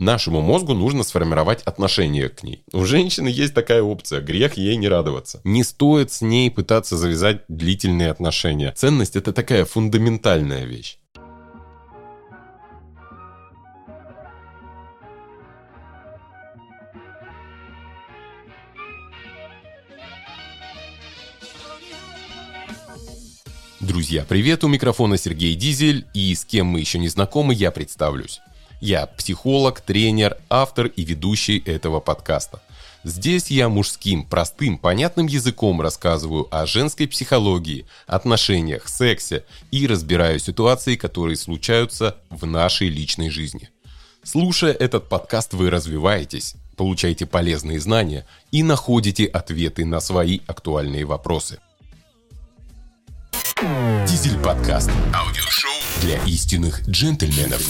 Нашему мозгу нужно сформировать отношение к ней. У женщины есть такая опция, грех ей не радоваться. Не стоит с ней пытаться завязать длительные отношения. Ценность это такая фундаментальная вещь. Друзья, привет, у микрофона Сергей Дизель, и с кем мы еще не знакомы, я представлюсь. Я психолог, тренер, автор и ведущий этого подкаста. Здесь я мужским, простым, понятным языком рассказываю о женской психологии, отношениях, сексе и разбираю ситуации, которые случаются в нашей личной жизни. Слушая этот подкаст, вы развиваетесь, получаете полезные знания и находите ответы на свои актуальные вопросы. Дизель подкаст. Аудиошоу для истинных джентльменов.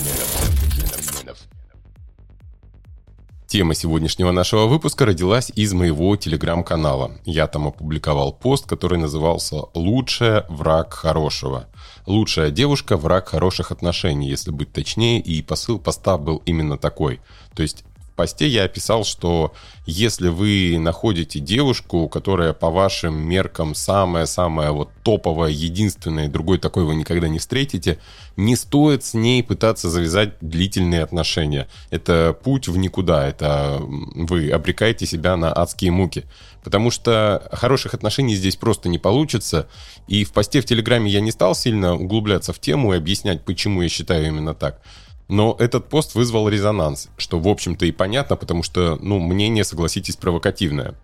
Тема сегодняшнего нашего выпуска родилась из моего телеграм-канала. Я там опубликовал пост, который назывался «Лучшая враг хорошего». Лучшая девушка – враг хороших отношений, если быть точнее, и посыл поста был именно такой. То есть посте я описал, что если вы находите девушку, которая по вашим меркам самая-самая вот топовая, единственная, другой такой вы никогда не встретите, не стоит с ней пытаться завязать длительные отношения. Это путь в никуда, это вы обрекаете себя на адские муки. Потому что хороших отношений здесь просто не получится. И в посте в Телеграме я не стал сильно углубляться в тему и объяснять, почему я считаю именно так. Но этот пост вызвал резонанс, что, в общем-то, и понятно, потому что, ну, мнение, согласитесь, провокативное.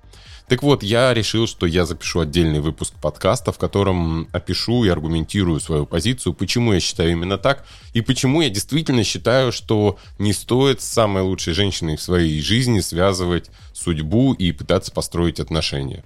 Так вот, я решил, что я запишу отдельный выпуск подкаста, в котором опишу и аргументирую свою позицию, почему я считаю именно так, и почему я действительно считаю, что не стоит с самой лучшей женщиной в своей жизни связывать судьбу и пытаться построить отношения.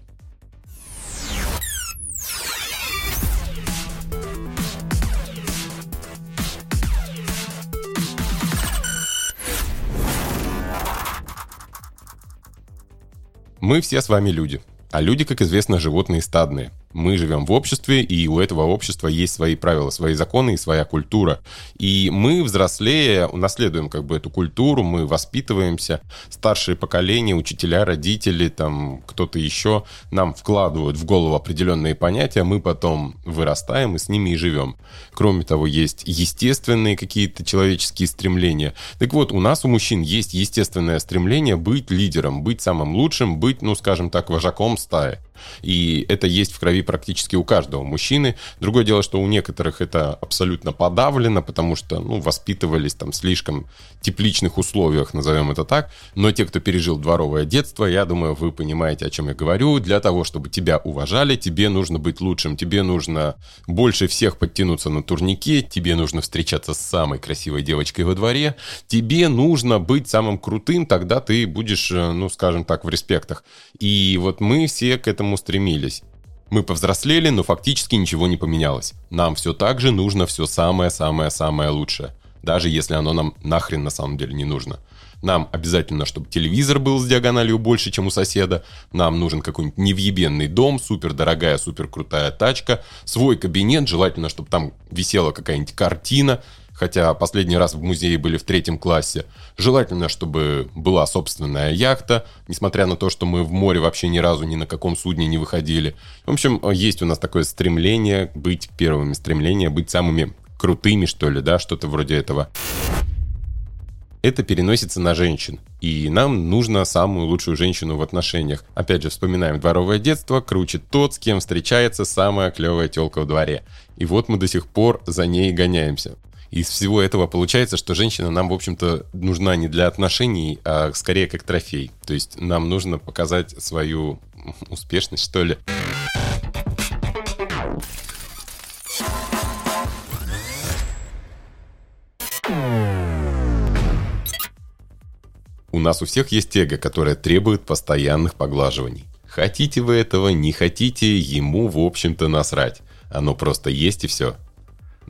Мы все с вами люди. А люди, как известно, животные стадные. Мы живем в обществе, и у этого общества есть свои правила, свои законы и своя культура. И мы, взрослея, унаследуем как бы эту культуру, мы воспитываемся. Старшие поколения, учителя, родители, там кто-то еще нам вкладывают в голову определенные понятия, мы потом вырастаем и с ними и живем. Кроме того, есть естественные какие-то человеческие стремления. Так вот, у нас, у мужчин, есть естественное стремление быть лидером, быть самым лучшим, быть, ну, скажем так, вожаком стаи. И это есть в крови практически у каждого мужчины. Другое дело, что у некоторых это абсолютно подавлено, потому что ну, воспитывались там в слишком тепличных условиях, назовем это так. Но те, кто пережил дворовое детство, я думаю, вы понимаете, о чем я говорю. Для того, чтобы тебя уважали, тебе нужно быть лучшим, тебе нужно больше всех подтянуться на турнике, тебе нужно встречаться с самой красивой девочкой во дворе, тебе нужно быть самым крутым, тогда ты будешь, э, ну, скажем так, в респектах. И вот мы все к этому стремились. Мы повзрослели, но фактически ничего не поменялось. Нам все так же нужно все самое-самое-самое лучшее. Даже если оно нам нахрен на самом деле не нужно. Нам обязательно, чтобы телевизор был с диагональю больше, чем у соседа. Нам нужен какой-нибудь невъебенный дом, супер дорогая, супер крутая тачка, свой кабинет, желательно, чтобы там висела какая-нибудь картина, хотя последний раз в музее были в третьем классе. Желательно, чтобы была собственная яхта, несмотря на то, что мы в море вообще ни разу ни на каком судне не выходили. В общем, есть у нас такое стремление быть первыми, стремление быть самыми крутыми, что ли, да, что-то вроде этого. Это переносится на женщин. И нам нужно самую лучшую женщину в отношениях. Опять же, вспоминаем дворовое детство, круче тот, с кем встречается самая клевая телка в дворе. И вот мы до сих пор за ней гоняемся из всего этого получается, что женщина нам, в общем-то, нужна не для отношений, а скорее как трофей. То есть нам нужно показать свою успешность, что ли. У нас у всех есть эго, которое требует постоянных поглаживаний. Хотите вы этого, не хотите, ему, в общем-то, насрать. Оно просто есть и все.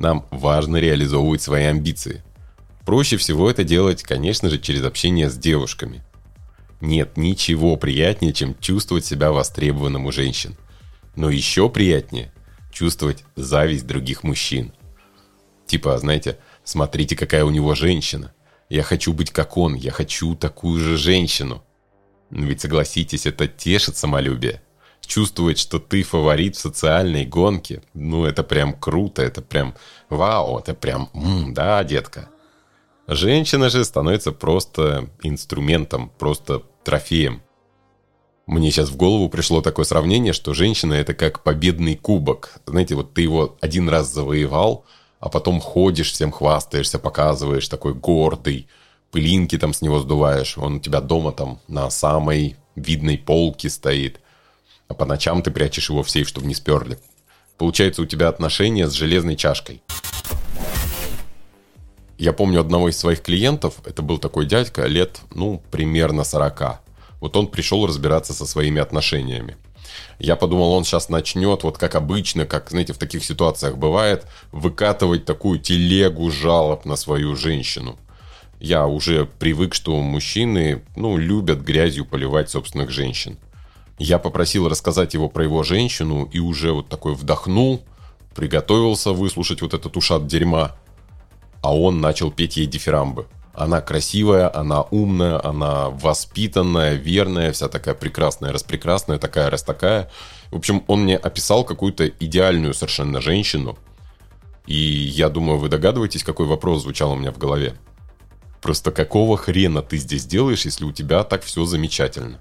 Нам важно реализовывать свои амбиции. Проще всего это делать, конечно же, через общение с девушками. Нет ничего приятнее, чем чувствовать себя востребованным у женщин. Но еще приятнее чувствовать зависть других мужчин. Типа, знаете, смотрите, какая у него женщина. Я хочу быть как он, я хочу такую же женщину. Но ведь согласитесь, это тешит самолюбие. Чувствовать, что ты фаворит в социальной гонке, ну это прям круто, это прям вау, это прям, м, да, детка. Женщина же становится просто инструментом, просто трофеем. Мне сейчас в голову пришло такое сравнение, что женщина это как победный кубок. Знаете, вот ты его один раз завоевал, а потом ходишь, всем хвастаешься, показываешь, такой гордый, пылинки там с него сдуваешь, он у тебя дома там на самой видной полке стоит, а по ночам ты прячешь его в сейф, чтобы не сперли. Получается у тебя отношения с железной чашкой. Я помню одного из своих клиентов, это был такой дядька лет, ну, примерно 40. Вот он пришел разбираться со своими отношениями. Я подумал, он сейчас начнет, вот как обычно, как, знаете, в таких ситуациях бывает, выкатывать такую телегу жалоб на свою женщину. Я уже привык, что мужчины, ну, любят грязью поливать собственных женщин. Я попросил рассказать его про его женщину и уже вот такой вдохнул, приготовился выслушать вот этот ушат дерьма, а он начал петь ей дифирамбы. Она красивая, она умная, она воспитанная, верная, вся такая прекрасная, распрекрасная, такая, раз такая. В общем, он мне описал какую-то идеальную совершенно женщину. И я думаю, вы догадываетесь, какой вопрос звучал у меня в голове. Просто какого хрена ты здесь делаешь, если у тебя так все замечательно?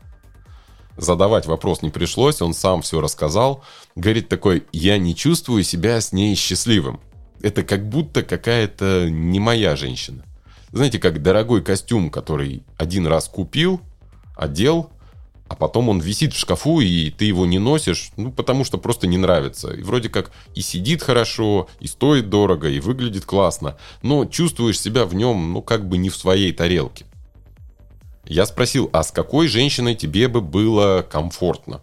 Задавать вопрос не пришлось, он сам все рассказал. Говорит такой, я не чувствую себя с ней счастливым. Это как будто какая-то не моя женщина. Знаете, как дорогой костюм, который один раз купил, одел, а потом он висит в шкафу, и ты его не носишь, ну, потому что просто не нравится. И вроде как и сидит хорошо, и стоит дорого, и выглядит классно, но чувствуешь себя в нем, ну, как бы не в своей тарелке. Я спросил, а с какой женщиной тебе бы было комфортно?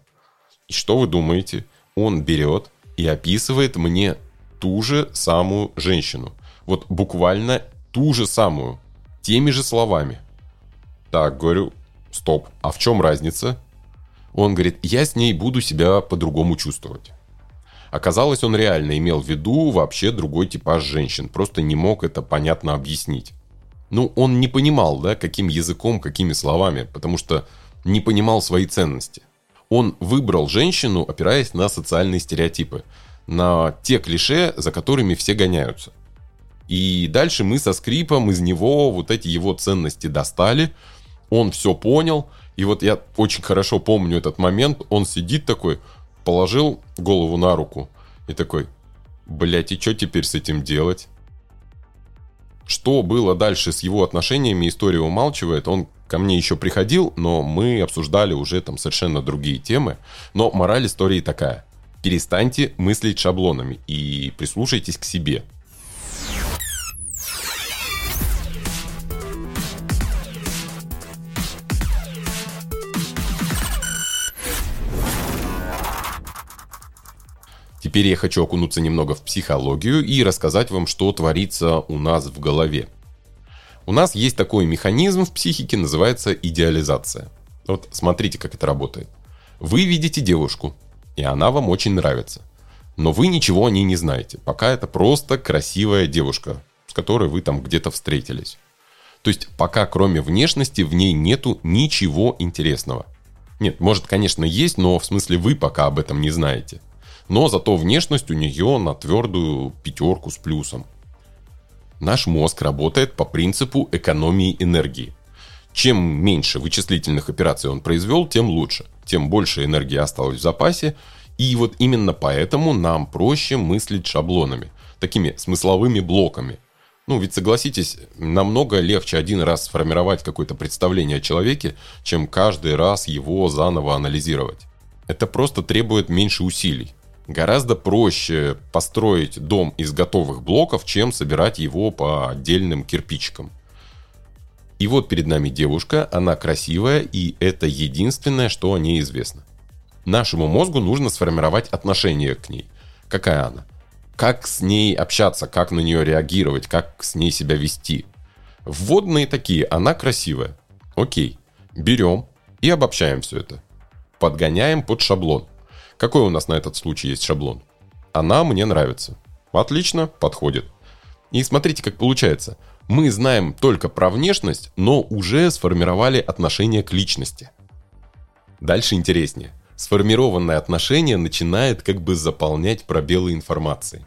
И что вы думаете? Он берет и описывает мне ту же самую женщину. Вот буквально ту же самую, теми же словами. Так, говорю, стоп, а в чем разница? Он говорит, я с ней буду себя по-другому чувствовать. Оказалось, он реально имел в виду вообще другой типаж женщин, просто не мог это понятно объяснить. Ну, он не понимал, да, каким языком, какими словами, потому что не понимал свои ценности. Он выбрал женщину, опираясь на социальные стереотипы, на те клише, за которыми все гоняются – и дальше мы со скрипом из него вот эти его ценности достали. Он все понял. И вот я очень хорошо помню этот момент. Он сидит такой, положил голову на руку и такой, блять, и что теперь с этим делать? Что было дальше с его отношениями, история умалчивает. Он ко мне еще приходил, но мы обсуждали уже там совершенно другие темы. Но мораль истории такая. Перестаньте мыслить шаблонами и прислушайтесь к себе. Теперь я хочу окунуться немного в психологию и рассказать вам, что творится у нас в голове. У нас есть такой механизм в психике, называется идеализация. Вот смотрите, как это работает. Вы видите девушку, и она вам очень нравится. Но вы ничего о ней не знаете, пока это просто красивая девушка, с которой вы там где-то встретились. То есть пока кроме внешности в ней нету ничего интересного. Нет, может, конечно, есть, но в смысле вы пока об этом не знаете но зато внешность у нее на твердую пятерку с плюсом. Наш мозг работает по принципу экономии энергии. Чем меньше вычислительных операций он произвел, тем лучше. Тем больше энергии осталось в запасе. И вот именно поэтому нам проще мыслить шаблонами, такими смысловыми блоками. Ну, ведь согласитесь, намного легче один раз сформировать какое-то представление о человеке, чем каждый раз его заново анализировать. Это просто требует меньше усилий гораздо проще построить дом из готовых блоков, чем собирать его по отдельным кирпичикам. И вот перед нами девушка, она красивая, и это единственное, что о ней известно. Нашему мозгу нужно сформировать отношение к ней. Какая она? Как с ней общаться, как на нее реагировать, как с ней себя вести. Вводные такие, она красивая. Окей, берем и обобщаем все это. Подгоняем под шаблон – какой у нас на этот случай есть шаблон? Она мне нравится. Отлично, подходит. И смотрите, как получается. Мы знаем только про внешность, но уже сформировали отношение к личности. Дальше интереснее. Сформированное отношение начинает как бы заполнять пробелы информации.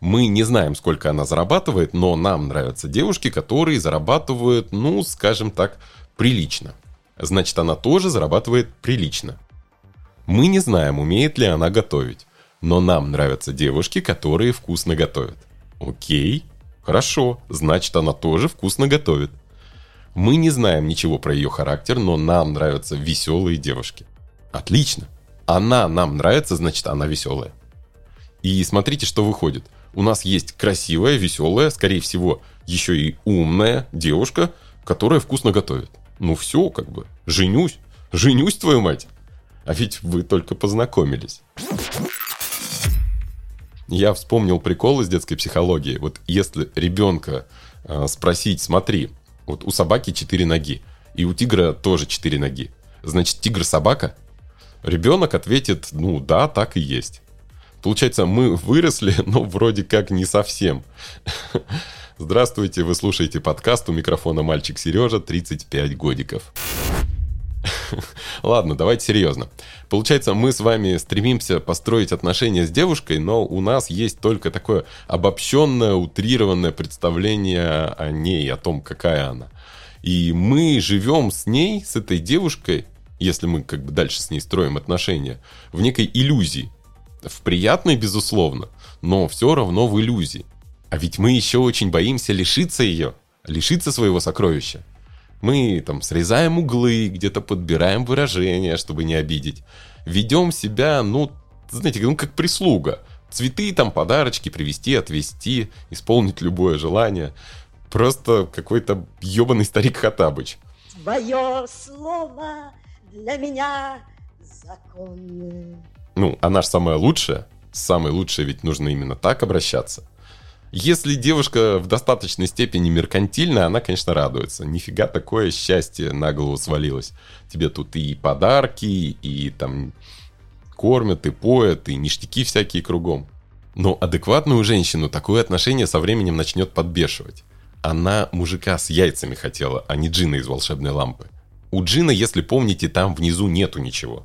Мы не знаем, сколько она зарабатывает, но нам нравятся девушки, которые зарабатывают, ну, скажем так, прилично. Значит, она тоже зарабатывает прилично. Мы не знаем, умеет ли она готовить, но нам нравятся девушки, которые вкусно готовят. Окей, хорошо, значит, она тоже вкусно готовит. Мы не знаем ничего про ее характер, но нам нравятся веселые девушки. Отлично. Она нам нравится, значит, она веселая. И смотрите, что выходит. У нас есть красивая, веселая, скорее всего, еще и умная девушка, которая вкусно готовит. Ну все, как бы, женюсь. Женюсь, твою мать. А ведь вы только познакомились. Я вспомнил прикол из детской психологии. Вот если ребенка э, спросить, смотри, вот у собаки четыре ноги, и у тигра тоже четыре ноги. Значит, тигр собака? Ребенок ответит, ну да, так и есть. Получается, мы выросли, но вроде как не совсем. Здравствуйте, вы слушаете подкаст у микрофона мальчик Сережа, 35 годиков. Ладно, давайте серьезно. Получается, мы с вами стремимся построить отношения с девушкой, но у нас есть только такое обобщенное, утрированное представление о ней, о том, какая она. И мы живем с ней, с этой девушкой, если мы как бы дальше с ней строим отношения, в некой иллюзии. В приятной, безусловно, но все равно в иллюзии. А ведь мы еще очень боимся лишиться ее, лишиться своего сокровища. Мы там срезаем углы, где-то подбираем выражения, чтобы не обидеть. Ведем себя, ну, знаете, ну как прислуга. Цветы, там, подарочки привезти, отвезти, исполнить любое желание. Просто какой-то ебаный старик Хатабыч. Твое слово для меня законное. Ну, она же самая лучшая. Самая лучшая ведь нужно именно так обращаться. Если девушка в достаточной степени меркантильная, она, конечно, радуется. Нифига такое счастье на голову свалилось. Тебе тут и подарки, и там кормят, и поят, и ништяки всякие кругом. Но адекватную женщину такое отношение со временем начнет подбешивать. Она мужика с яйцами хотела, а не джина из волшебной лампы. У джина, если помните, там внизу нету ничего.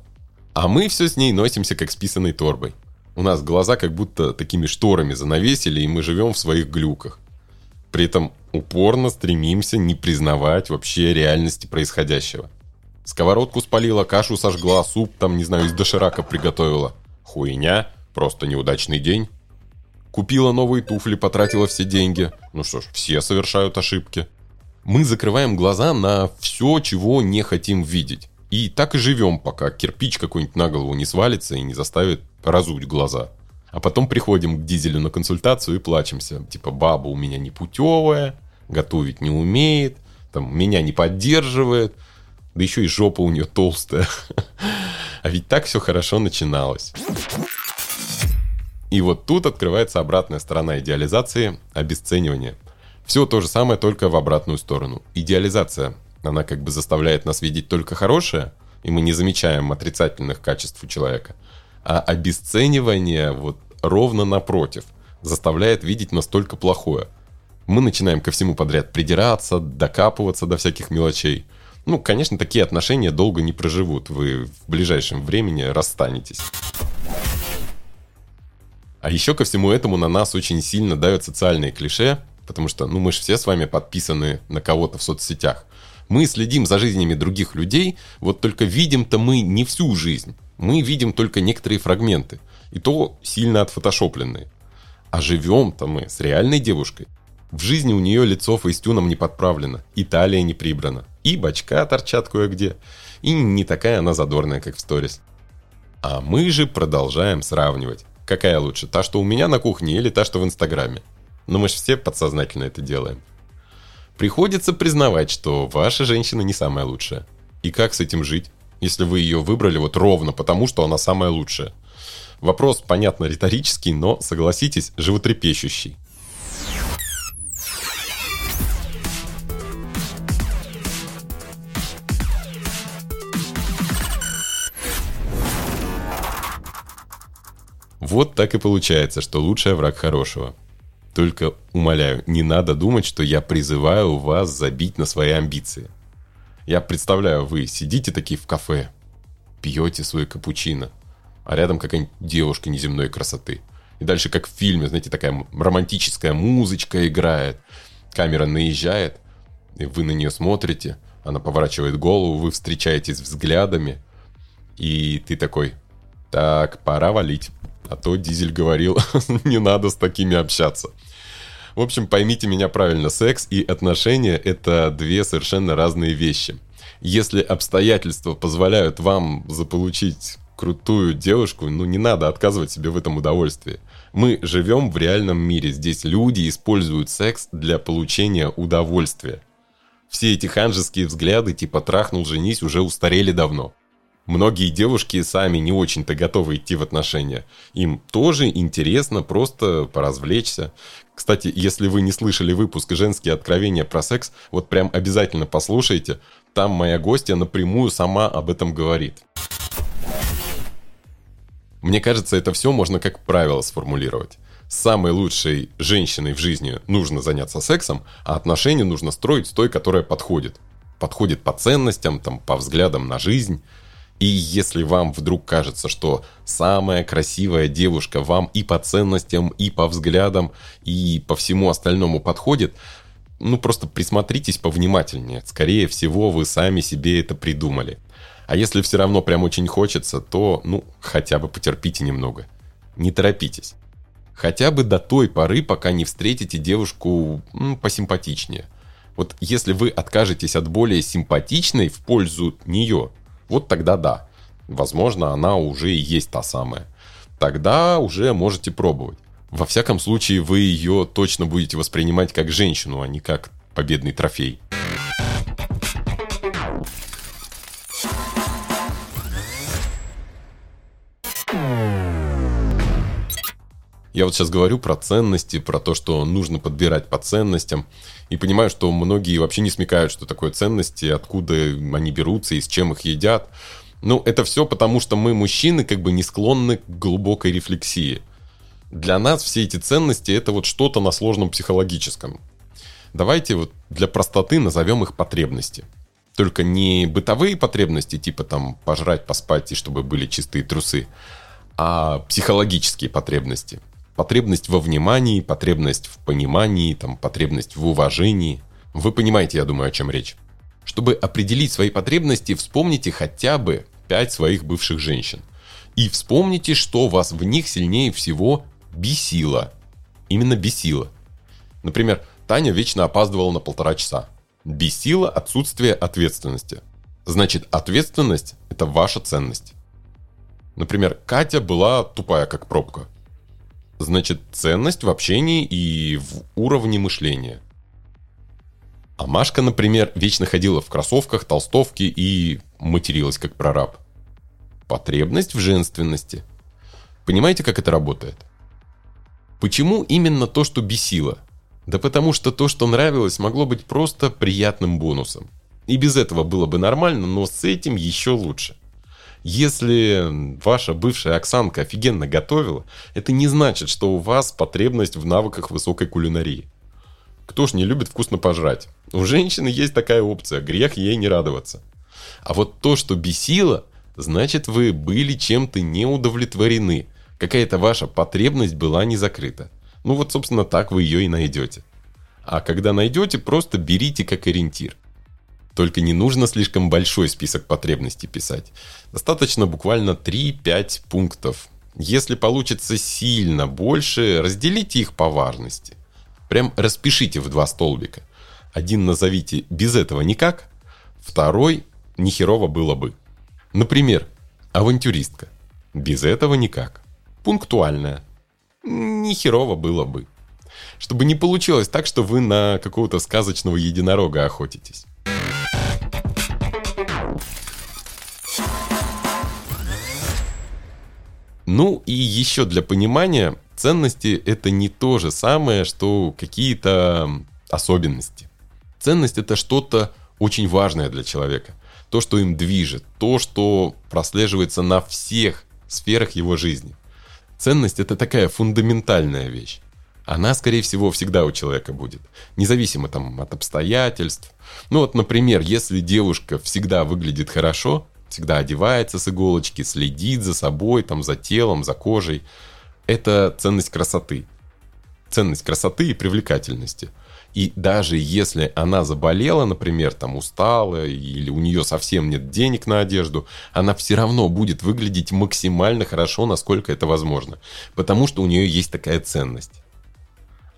А мы все с ней носимся как с писаной торбой. У нас глаза как будто такими шторами занавесили, и мы живем в своих глюках. При этом упорно стремимся не признавать вообще реальности происходящего. Сковородку спалила, кашу сожгла, суп там, не знаю, из доширака приготовила. Хуйня, просто неудачный день. Купила новые туфли, потратила все деньги. Ну что ж, все совершают ошибки. Мы закрываем глаза на все, чего не хотим видеть. И так и живем, пока кирпич какой-нибудь на голову не свалится и не заставит разуть глаза. А потом приходим к дизелю на консультацию и плачемся. Типа, баба у меня не путевая, готовить не умеет, там, меня не поддерживает, да еще и жопа у нее толстая. А ведь так все хорошо начиналось. И вот тут открывается обратная сторона идеализации – обесценивание. Все то же самое, только в обратную сторону. Идеализация она как бы заставляет нас видеть только хорошее, и мы не замечаем отрицательных качеств у человека. А обесценивание вот ровно напротив, заставляет видеть настолько плохое. Мы начинаем ко всему подряд придираться, докапываться до всяких мелочей. Ну, конечно, такие отношения долго не проживут, вы в ближайшем времени расстанетесь. А еще ко всему этому на нас очень сильно давят социальные клише, потому что, ну, мы же все с вами подписаны на кого-то в соцсетях. Мы следим за жизнями других людей, вот только видим-то мы не всю жизнь. Мы видим только некоторые фрагменты. И то сильно отфотошопленные. А живем-то мы с реальной девушкой. В жизни у нее лицо фейстюном не подправлено, и талия не прибрана, и бачка торчат кое-где, и не такая она задорная, как в сторис. А мы же продолжаем сравнивать. Какая лучше, та, что у меня на кухне или та, что в Инстаграме? Но мы же все подсознательно это делаем. Приходится признавать, что ваша женщина не самая лучшая. И как с этим жить, если вы ее выбрали вот ровно потому, что она самая лучшая? Вопрос, понятно, риторический, но, согласитесь, животрепещущий. Вот так и получается, что лучший враг хорошего – Только умоляю, не надо думать, что я призываю вас забить на свои амбиции. Я представляю, вы сидите такие в кафе, пьете свой капучино, а рядом какая-нибудь девушка неземной красоты. И дальше, как в фильме, знаете, такая романтическая музычка играет, камера наезжает, и вы на нее смотрите, она поворачивает голову, вы встречаетесь взглядами, и ты такой, так, пора валить. А то Дизель говорил, не надо с такими общаться. В общем, поймите меня правильно, секс и отношения – это две совершенно разные вещи. Если обстоятельства позволяют вам заполучить крутую девушку, ну не надо отказывать себе в этом удовольствии. Мы живем в реальном мире, здесь люди используют секс для получения удовольствия. Все эти ханжеские взгляды типа «трахнул, женись» уже устарели давно. Многие девушки сами не очень-то готовы идти в отношения. Им тоже интересно просто поразвлечься. Кстати, если вы не слышали выпуск «Женские откровения про секс», вот прям обязательно послушайте. Там моя гостья напрямую сама об этом говорит. Мне кажется, это все можно как правило сформулировать. С самой лучшей женщиной в жизни нужно заняться сексом, а отношения нужно строить с той, которая подходит. Подходит по ценностям, там, по взглядам на жизнь – и если вам вдруг кажется, что самая красивая девушка вам и по ценностям, и по взглядам, и по всему остальному подходит, ну просто присмотритесь повнимательнее. Скорее всего, вы сами себе это придумали. А если все равно прям очень хочется, то, ну, хотя бы потерпите немного. Не торопитесь. Хотя бы до той поры, пока не встретите девушку ну, посимпатичнее. Вот если вы откажетесь от более симпатичной в пользу нее, вот тогда да. Возможно, она уже и есть та самая. Тогда уже можете пробовать. Во всяком случае, вы ее точно будете воспринимать как женщину, а не как победный трофей. Я вот сейчас говорю про ценности, про то, что нужно подбирать по ценностям. И понимаю, что многие вообще не смекают, что такое ценности, откуда они берутся и с чем их едят. Ну, это все потому, что мы, мужчины, как бы не склонны к глубокой рефлексии. Для нас все эти ценности это вот что-то на сложном психологическом. Давайте вот для простоты назовем их потребности. Только не бытовые потребности, типа там пожрать, поспать и чтобы были чистые трусы, а психологические потребности – Потребность во внимании, потребность в понимании, там, потребность в уважении. Вы понимаете, я думаю, о чем речь. Чтобы определить свои потребности, вспомните хотя бы пять своих бывших женщин. И вспомните, что вас в них сильнее всего бесило. Именно бесило. Например, Таня вечно опаздывала на полтора часа. Бесило отсутствие ответственности. Значит, ответственность – это ваша ценность. Например, Катя была тупая, как пробка. Значит, ценность в общении и в уровне мышления. А Машка, например, вечно ходила в кроссовках, толстовке и материлась как прораб. Потребность в женственности. Понимаете, как это работает? Почему именно то, что бесило? Да потому что то, что нравилось, могло быть просто приятным бонусом. И без этого было бы нормально, но с этим еще лучше – если ваша бывшая Оксанка офигенно готовила, это не значит, что у вас потребность в навыках высокой кулинарии. Кто ж не любит вкусно пожрать? У женщины есть такая опция, грех ей не радоваться. А вот то, что бесило, значит вы были чем-то не удовлетворены. Какая-то ваша потребность была не закрыта. Ну вот, собственно, так вы ее и найдете. А когда найдете, просто берите как ориентир – только не нужно слишком большой список потребностей писать. Достаточно буквально 3-5 пунктов. Если получится сильно больше, разделите их по важности. Прям распишите в два столбика. Один назовите «без этого никак», второй «нехерово было бы». Например, авантюристка. Без этого никак. Пунктуальная. Нехерово было бы. Чтобы не получилось так, что вы на какого-то сказочного единорога охотитесь. Ну и еще для понимания, ценности это не то же самое, что какие-то особенности. Ценность это что-то очень важное для человека. То, что им движет, то, что прослеживается на всех сферах его жизни. Ценность это такая фундаментальная вещь. она, скорее всего, всегда у человека будет. Независимо там от обстоятельств. Ну вот, например, если девушка всегда выглядит хорошо, всегда одевается с иголочки, следит за собой, там, за телом, за кожей, это ценность красоты. Ценность красоты и привлекательности. И даже если она заболела, например, там устала, или у нее совсем нет денег на одежду, она все равно будет выглядеть максимально хорошо, насколько это возможно. Потому что у нее есть такая ценность.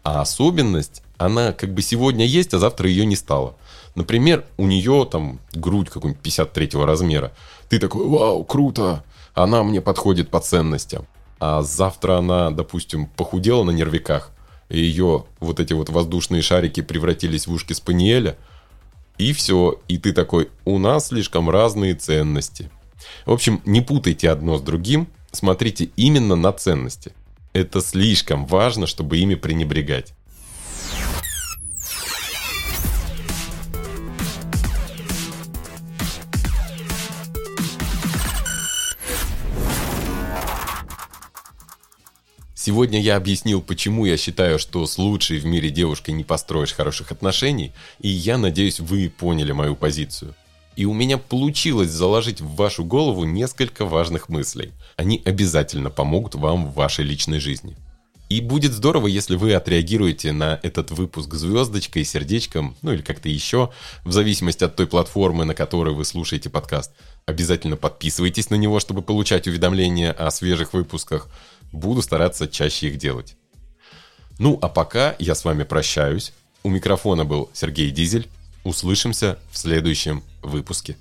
А особенность, она как бы сегодня есть, а завтра ее не стало. Например, у нее там грудь какой-нибудь 53 размера. Ты такой, вау, круто, она мне подходит по ценностям. А завтра она, допустим, похудела на нервиках, и ее вот эти вот воздушные шарики превратились в ушки спаниеля, и все, и ты такой, у нас слишком разные ценности. В общем, не путайте одно с другим, смотрите именно на ценности. Это слишком важно, чтобы ими пренебрегать. Сегодня я объяснил, почему я считаю, что с лучшей в мире девушкой не построишь хороших отношений, и я надеюсь, вы поняли мою позицию. И у меня получилось заложить в вашу голову несколько важных мыслей. Они обязательно помогут вам в вашей личной жизни. И будет здорово, если вы отреагируете на этот выпуск звездочкой, сердечком, ну или как-то еще, в зависимости от той платформы, на которой вы слушаете подкаст. Обязательно подписывайтесь на него, чтобы получать уведомления о свежих выпусках. Буду стараться чаще их делать. Ну, а пока я с вами прощаюсь. У микрофона был Сергей Дизель. Услышимся в следующем выпуске.